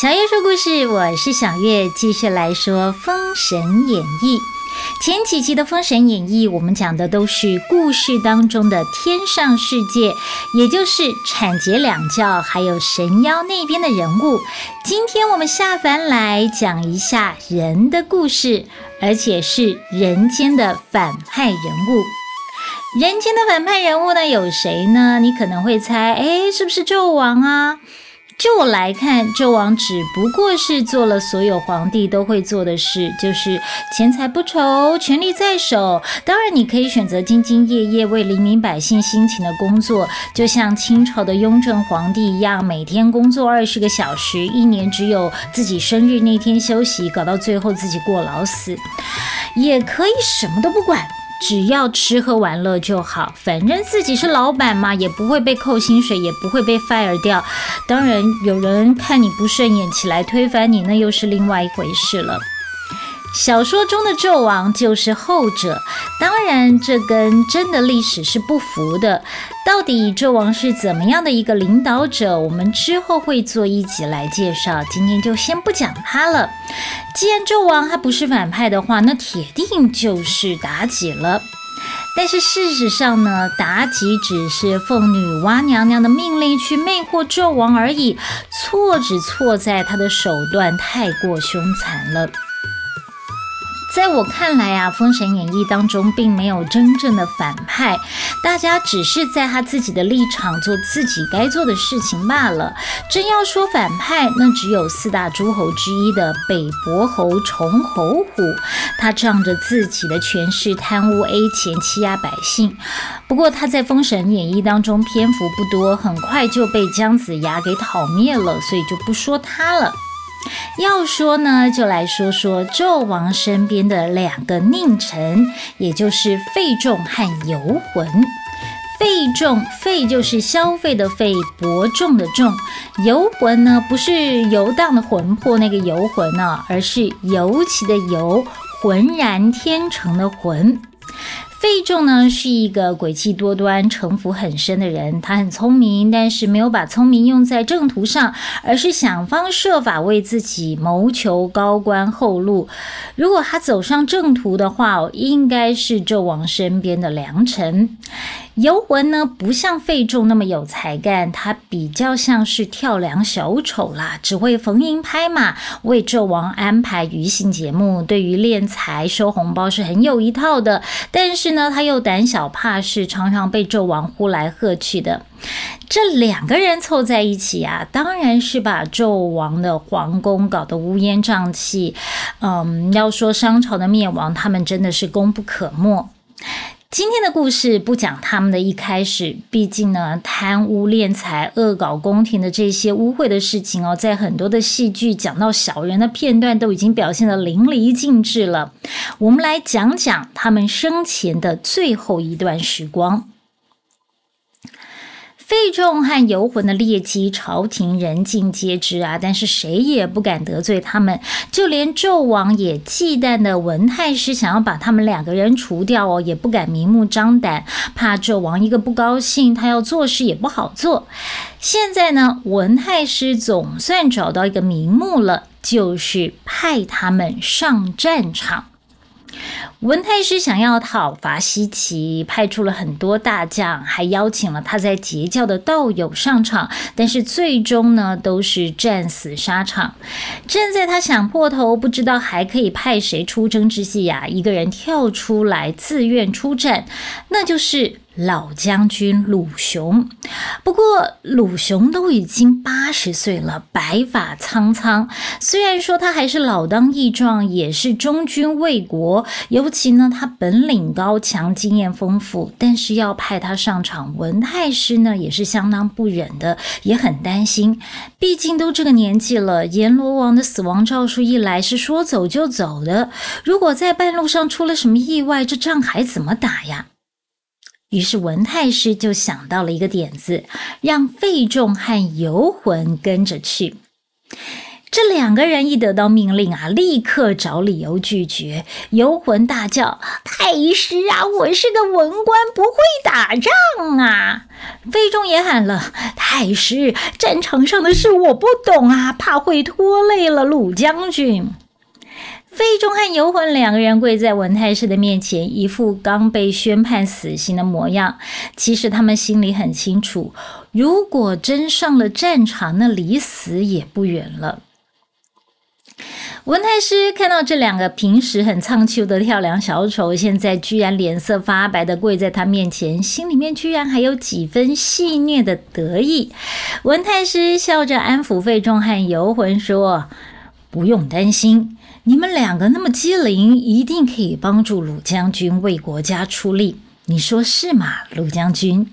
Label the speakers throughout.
Speaker 1: 小月说故事，我是小月，继续来说《封神演义》。前几集的《封神演义》，我们讲的都是故事当中的天上世界，也就是产桀两教还有神妖那边的人物。今天我们下凡来讲一下人的故事，而且是人间的反派人物。人间的反派人物呢，有谁呢？你可能会猜，哎，是不是纣王啊？就我来看，纣王只不过是做了所有皇帝都会做的事，就是钱财不愁，权力在手。当然，你可以选择兢兢业业为黎民百姓辛勤的工作，就像清朝的雍正皇帝一样，每天工作二十个小时，一年只有自己生日那天休息，搞到最后自己过劳死。也可以什么都不管。只要吃喝玩乐就好，反正自己是老板嘛，也不会被扣薪水，也不会被 fire 掉。当然，有人看你不顺眼起来推翻你，那又是另外一回事了。小说中的纣王就是后者，当然这跟真的历史是不符的。到底纣王是怎么样的一个领导者？我们之后会做一集来介绍，今天就先不讲他了。既然纣王他不是反派的话，那铁定就是妲己了。但是事实上呢，妲己只是奉女娲娘娘的命令去魅惑纣王而已，错只错在他的手段太过凶残了。在我看来啊，《封神演义》当中并没有真正的反派，大家只是在他自己的立场做自己该做的事情罢了。真要说反派，那只有四大诸侯之一的北伯侯重侯虎，他仗着自己的权势贪污 A 钱，欺压百姓。不过他在《封神演义》当中篇幅不多，很快就被姜子牙给讨灭了，所以就不说他了。要说呢，就来说说纣王身边的两个佞臣，也就是费仲和游魂。费仲，费就是消费的费，伯仲的仲。游魂呢，不是游荡的魂魄那个游魂呢，而是尤其的游，浑然天成的浑。费仲呢是一个诡计多端、城府很深的人。他很聪明，但是没有把聪明用在正途上，而是想方设法为自己谋求高官厚禄。如果他走上正途的话，应该是纣王身边的良臣。游魂呢，不像费仲那么有才干，他比较像是跳梁小丑啦，只会逢迎拍马，为纣王安排娱乐节目。对于敛财收红包是很有一套的，但是呢，他又胆小怕事，常常被纣王呼来喝去的。这两个人凑在一起啊，当然是把纣王的皇宫搞得乌烟瘴气。嗯，要说商朝的灭亡，他们真的是功不可没。今天的故事不讲他们的一开始，毕竟呢，贪污敛财、恶搞宫廷的这些污秽的事情哦，在很多的戏剧讲到小人的片段都已经表现的淋漓尽致了。我们来讲讲他们生前的最后一段时光。费仲和游魂的劣迹，朝廷人尽皆知啊，但是谁也不敢得罪他们，就连纣王也忌惮的文太师想要把他们两个人除掉哦，也不敢明目张胆，怕纣王一个不高兴，他要做事也不好做。现在呢，文太师总算找到一个名目了，就是派他们上战场。文太师想要讨伐西岐，派出了很多大将，还邀请了他在截教的道友上场，但是最终呢，都是战死沙场。正在他想破头，不知道还可以派谁出征之际呀，一个人跳出来自愿出战，那就是。老将军鲁雄，不过鲁雄都已经八十岁了，白发苍苍。虽然说他还是老当益壮，也是忠君为国，尤其呢他本领高强，经验丰富。但是要派他上场，文太师呢也是相当不忍的，也很担心。毕竟都这个年纪了，阎罗王的死亡诏书一来是说走就走的，如果在半路上出了什么意外，这仗还怎么打呀？于是文太师就想到了一个点子，让费仲和游魂跟着去。这两个人一得到命令啊，立刻找理由拒绝。游魂大叫：“太师啊，我是个文官，不会打仗啊！”费仲也喊了：“太师，战场上的事我不懂啊，怕会拖累了鲁将军。”费仲和游魂两个人跪在文太师的面前，一副刚被宣判死刑的模样。其实他们心里很清楚，如果真上了战场，那离死也不远了。文太师看到这两个平时很苍秋的跳梁小丑，现在居然脸色发白的跪在他面前，心里面居然还有几分戏谑的得意。文太师笑着安抚费仲和游魂说：“不用担心。”你们两个那么机灵，一定可以帮助鲁将军为国家出力，你说是吗，鲁将军？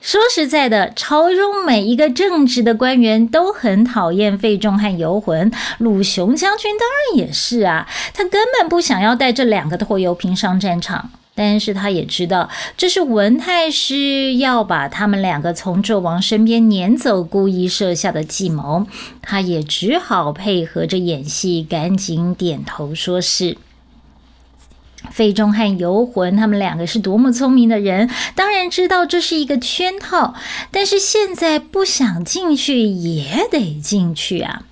Speaker 1: 说实在的，朝中每一个正直的官员都很讨厌费仲和游魂，鲁雄将军当然也是啊，他根本不想要带这两个拖油瓶上战场。但是他也知道，这是文太师要把他们两个从纣王身边撵走，故意设下的计谋。他也只好配合着演戏，赶紧点头说是。费仲和游魂他们两个是多么聪明的人，当然知道这是一个圈套，但是现在不想进去也得进去啊。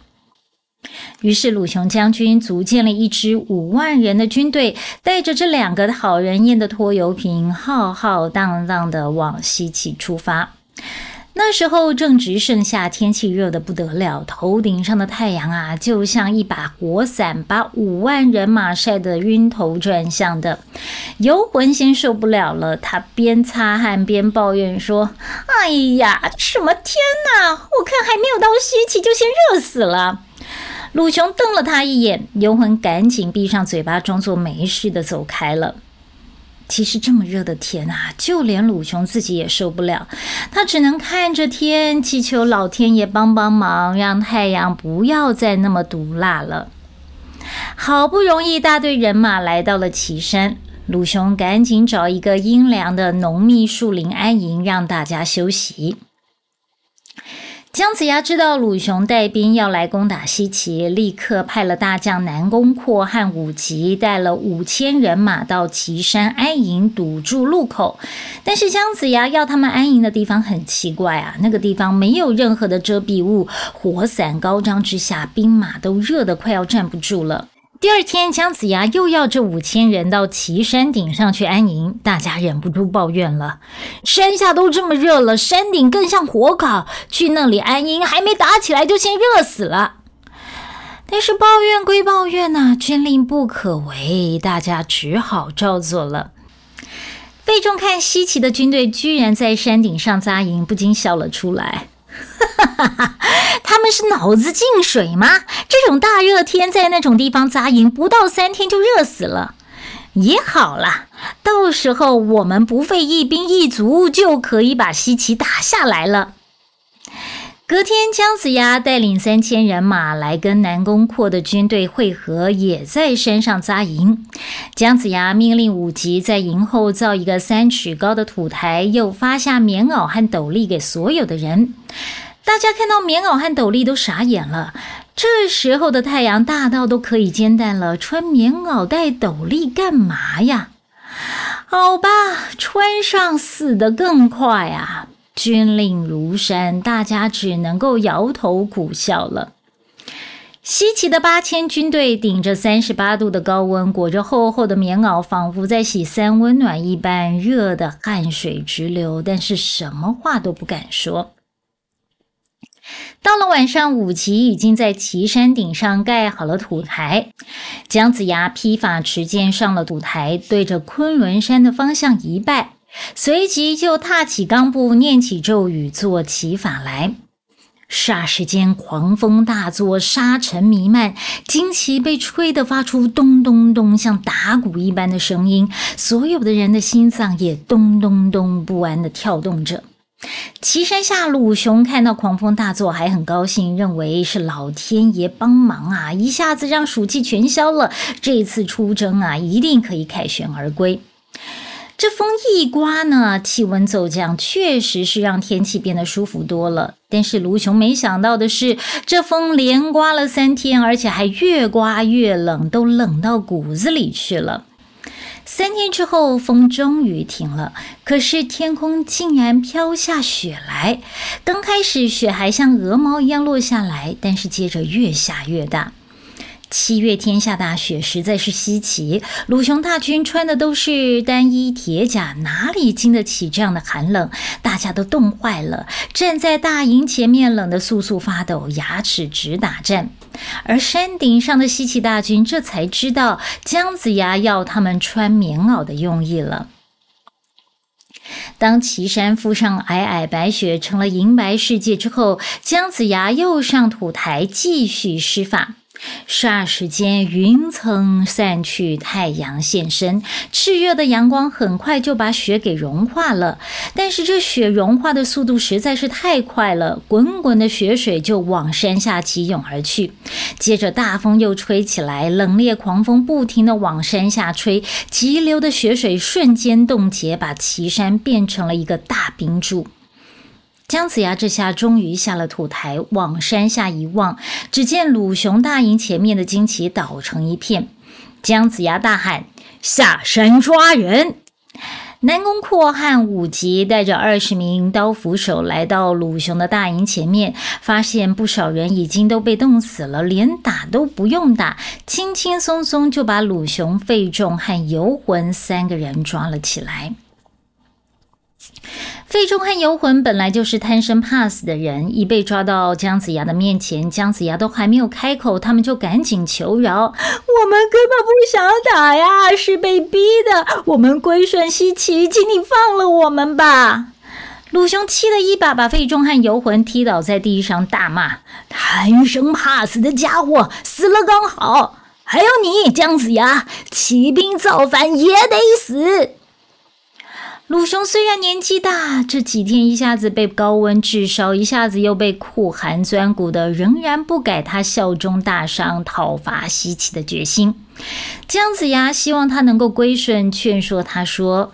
Speaker 1: 于是，鲁雄将军组建了一支五万人的军队，带着这两个讨人厌的拖油瓶，浩浩荡荡的往西岐出发。那时候正值盛夏，天气热得不得了，头顶上的太阳啊，就像一把火伞，把五万人马晒得晕头转向的。游魂先受不了了，他边擦汗边抱怨说：“哎呀，什么天哪！我看还没有到西岐，就先热死了。”鲁雄瞪了他一眼，游魂赶紧闭上嘴巴，装作没事的走开了。其实这么热的天啊，就连鲁雄自己也受不了，他只能看着天，祈求老天爷帮帮忙，让太阳不要再那么毒辣了。好不容易，大队人马来到了岐山，鲁雄赶紧找一个阴凉的浓密树林安营，让大家休息。姜子牙知道鲁雄带兵要来攻打西岐，立刻派了大将南宫阔和武吉带了五千人马到岐山安营，堵住路口。但是姜子牙要他们安营的地方很奇怪啊，那个地方没有任何的遮蔽物，火伞高张之下，兵马都热得快要站不住了。第二天，姜子牙又要这五千人到岐山顶上去安营，大家忍不住抱怨了：山下都这么热了，山顶更像火烤，去那里安营还没打起来就先热死了。但是抱怨归抱怨呐，军令不可违，大家只好照做了。费仲看西岐的军队居然在山顶上扎营，不禁笑了出来。哈哈哈！他们是脑子进水吗？这种大热天在那种地方扎营，不到三天就热死了。也好啦，到时候我们不费一兵一卒，就可以把西岐打下来了。隔天，姜子牙带领三千人马来跟南宫阔的军队会合，也在山上扎营。姜子牙命令武吉在营后造一个三尺高的土台，又发下棉袄和斗笠给所有的人。大家看到棉袄和斗笠都傻眼了。这时候的太阳大到都可以煎蛋了，穿棉袄戴斗笠干嘛呀？好吧，穿上死得更快啊！军令如山，大家只能够摇头苦笑了。西岐的八千军队顶着三十八度的高温，裹着厚厚的棉袄，仿佛在洗三温暖一般，热得汗水直流，但是什么话都不敢说。到了晚上，武吉已经在岐山顶上盖好了土台。姜子牙披发持剑上了土台，对着昆仑山的方向一拜。随即就踏起钢步，念起咒语，做起法来。霎时间，狂风大作，沙尘弥漫，旌旗被吹得发出咚咚咚，像打鼓一般的声音。所有的人的心脏也咚咚咚不安地跳动着。岐山下，鲁雄看到狂风大作，还很高兴，认为是老天爷帮忙啊，一下子让暑气全消了。这次出征啊，一定可以凯旋而归。这风一刮呢，气温骤降，确实是让天气变得舒服多了。但是卢雄没想到的是，这风连刮了三天，而且还越刮越冷，都冷到骨子里去了。三天之后，风终于停了，可是天空竟然飘下雪来。刚开始，雪还像鹅毛一样落下来，但是接着越下越大。七月天下大雪实在是稀奇，鲁雄大军穿的都是单衣铁甲，哪里经得起这样的寒冷？大家都冻坏了，站在大营前面，冷得簌簌发抖，牙齿直打颤。而山顶上的西岐大军这才知道姜子牙要他们穿棉袄的用意了。当岐山覆上皑皑白雪，成了银白世界之后，姜子牙又上土台继续施法。霎时间，云层散去，太阳现身。炽热的阳光很快就把雪给融化了。但是这雪融化的速度实在是太快了，滚滚的雪水就往山下急涌而去。接着大风又吹起来，冷冽狂风不停地往山下吹，急流的雪水瞬间冻结，把岐山变成了一个大冰柱。姜子牙这下终于下了土台，往山下一望，只见鲁雄大营前面的旌旗倒成一片。姜子牙大喊：“下山抓人！”南宫阔和武吉带着二十名刀斧手来到鲁雄的大营前面，发现不少人已经都被冻死了，连打都不用打，轻轻松松就把鲁雄、费仲和游魂三个人抓了起来。费仲和游魂本来就是贪生怕死的人，一被抓到姜子牙的面前，姜子牙都还没有开口，他们就赶紧求饶：“ 我们根本不想打呀，是被逼的。我们归顺西岐，请你放了我们吧。”鲁雄气得一把把费仲和游魂踢倒在地上，大骂：“贪生怕死的家伙，死了刚好！还有你，姜子牙，起兵造反也得死！”鲁雄虽然年纪大，这几天一下子被高温炙烧，一下子又被酷寒钻骨的，仍然不改他效忠大商、讨伐西岐的决心。姜子牙希望他能够归顺，劝说他说：“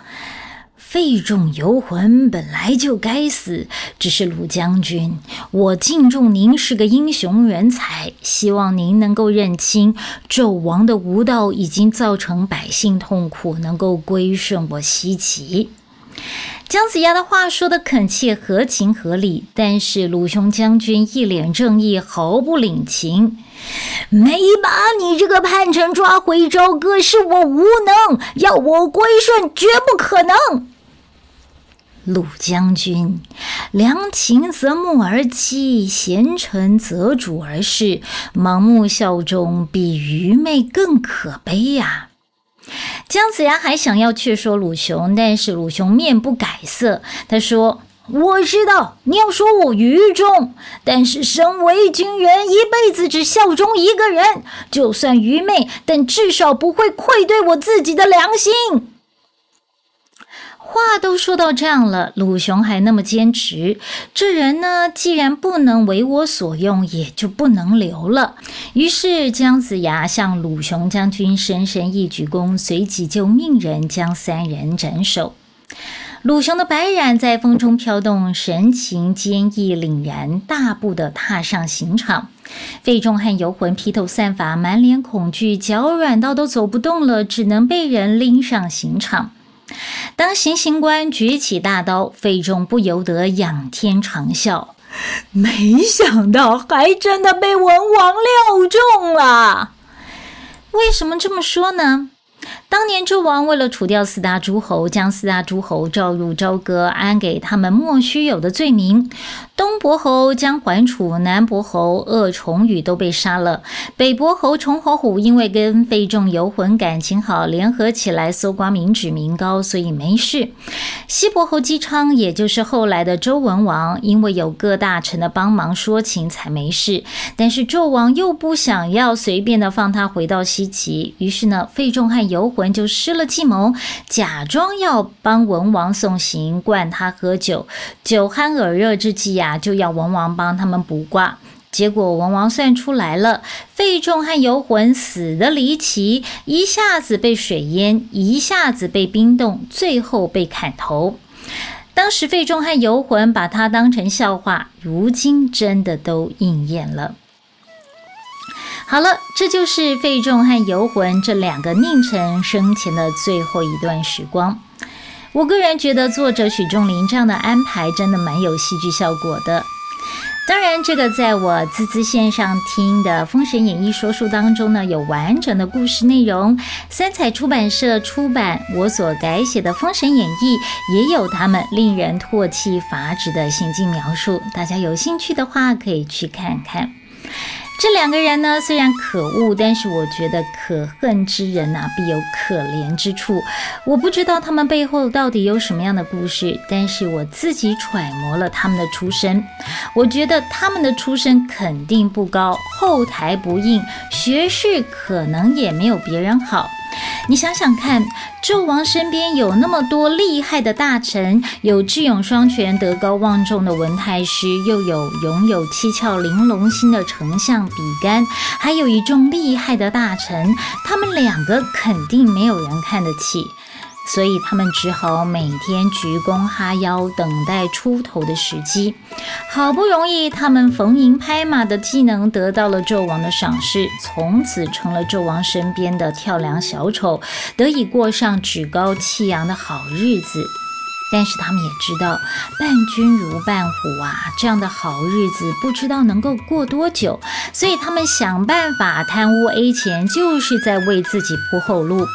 Speaker 1: 费仲游魂本来就该死，只是鲁将军，我敬重您是个英雄人才，希望您能够认清纣王的无道已经造成百姓痛苦，能够归顺我西岐。”姜子牙的话说的恳切，合情合理，但是鲁雄将军一脸正义，毫不领情。没把你这个叛臣抓回朝歌，是我无能；要我归顺，绝不可能。鲁将军，良禽择木而栖，贤臣择主而事，盲目效忠比愚昧更可悲呀！姜子牙还想要劝说鲁雄，但是鲁雄面不改色。他说：“我知道你要说我愚忠，但是身为军人，一辈子只效忠一个人，就算愚昧，但至少不会愧对我自己的良心。”话都说到这样了，鲁雄还那么坚持，这人呢，既然不能为我所用，也就不能留了。于是姜子牙向鲁雄将军深深一鞠躬，随即就命人将三人斩首。鲁雄的白髯在风中飘动，神情坚毅凛然，大步的踏上刑场。费仲和游魂披头散发，满脸恐惧，脚软到都走不动了，只能被人拎上刑场。当行刑官举起大刀，费仲不由得仰天长啸：“没想到还真的被文王料中了。”为什么这么说呢？当年纣王为了除掉四大诸侯，将四大诸侯召入朝歌，安给他们莫须有的罪名。东伯侯姜桓楚，南伯侯鄂重宇都被杀了。北伯侯崇侯虎因为跟费仲游魂感情好，联合起来搜刮民脂民膏，所以没事。西伯侯姬昌，也就是后来的周文王，因为有各大臣的帮忙说情，才没事。但是纣王又不想要随便的放他回到西岐，于是呢，费仲和游魂就施了计谋，假装要帮文王送行，灌他喝酒，酒酣耳热之际啊。就要文王帮他们卜卦，结果文王算出来了，费仲和游魂死的离奇，一下子被水淹，一下子被冰冻，最后被砍头。当时费仲和游魂把他当成笑话，如今真的都应验了。好了，这就是费仲和游魂这两个佞臣生前的最后一段时光。我个人觉得作者许仲林这样的安排真的蛮有戏剧效果的。当然，这个在我滋滋线上听的《封神演义》说书当中呢，有完整的故事内容。三彩出版社出版我所改写的《封神演义》，也有他们令人唾弃伐旨的行径描述。大家有兴趣的话，可以去看看。这两个人呢，虽然可恶，但是我觉得可恨之人呐，必有可怜之处。我不知道他们背后到底有什么样的故事，但是我自己揣摩了他们的出身。我觉得他们的出身肯定不高，后台不硬，学识可能也没有别人好。你想想看，纣王身边有那么多厉害的大臣，有智勇双全、德高望重的文太师，又有拥有七窍玲珑心的丞相比干，还有一众厉害的大臣，他们两个肯定没有人看得起。所以他们只好每天鞠躬哈腰，等待出头的时机。好不容易，他们逢迎拍马的技能得到了纣王的赏识，从此成了纣王身边的跳梁小丑，得以过上趾高气扬的好日子。但是他们也知道，伴君如伴虎啊，这样的好日子不知道能够过多久。所以他们想办法贪污 A 钱，就是在为自己铺后路。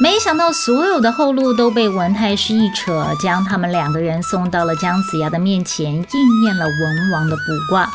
Speaker 1: 没想到所有的后路都被文太师一扯，将他们两个人送到了姜子牙的面前，应验了文王的卜卦。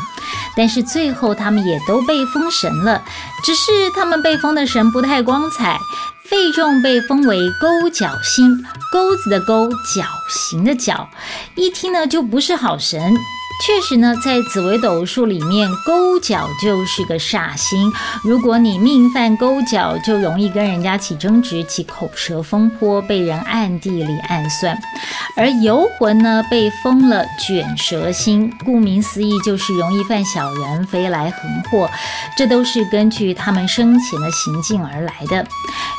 Speaker 1: 但是最后他们也都被封神了，只是他们被封的神不太光彩。费仲被封为勾角星，钩子的钩，角形的角，一听呢就不是好神。确实呢，在紫微斗数里面，勾角就是个煞星。如果你命犯勾角，就容易跟人家起争执、起口舌风波，被人暗地里暗算。而游魂呢，被封了卷舌星，顾名思义，就是容易犯小人、飞来横祸。这都是根据他们生前的行径而来的。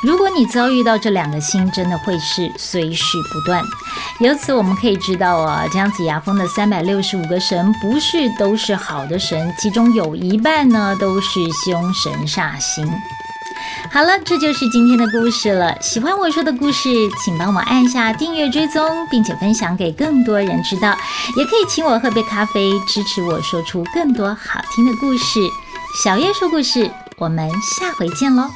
Speaker 1: 如果你遭遇到这两个星，真的会是虽事不断。由此我们可以知道啊，姜子牙封的三百六十五个。神不是都是好的神，其中有一半呢都是凶神煞星。好了，这就是今天的故事了。喜欢我说的故事，请帮我按下订阅追踪，并且分享给更多人知道。也可以请我喝杯咖啡，支持我说出更多好听的故事。小叶说故事，我们下回见喽。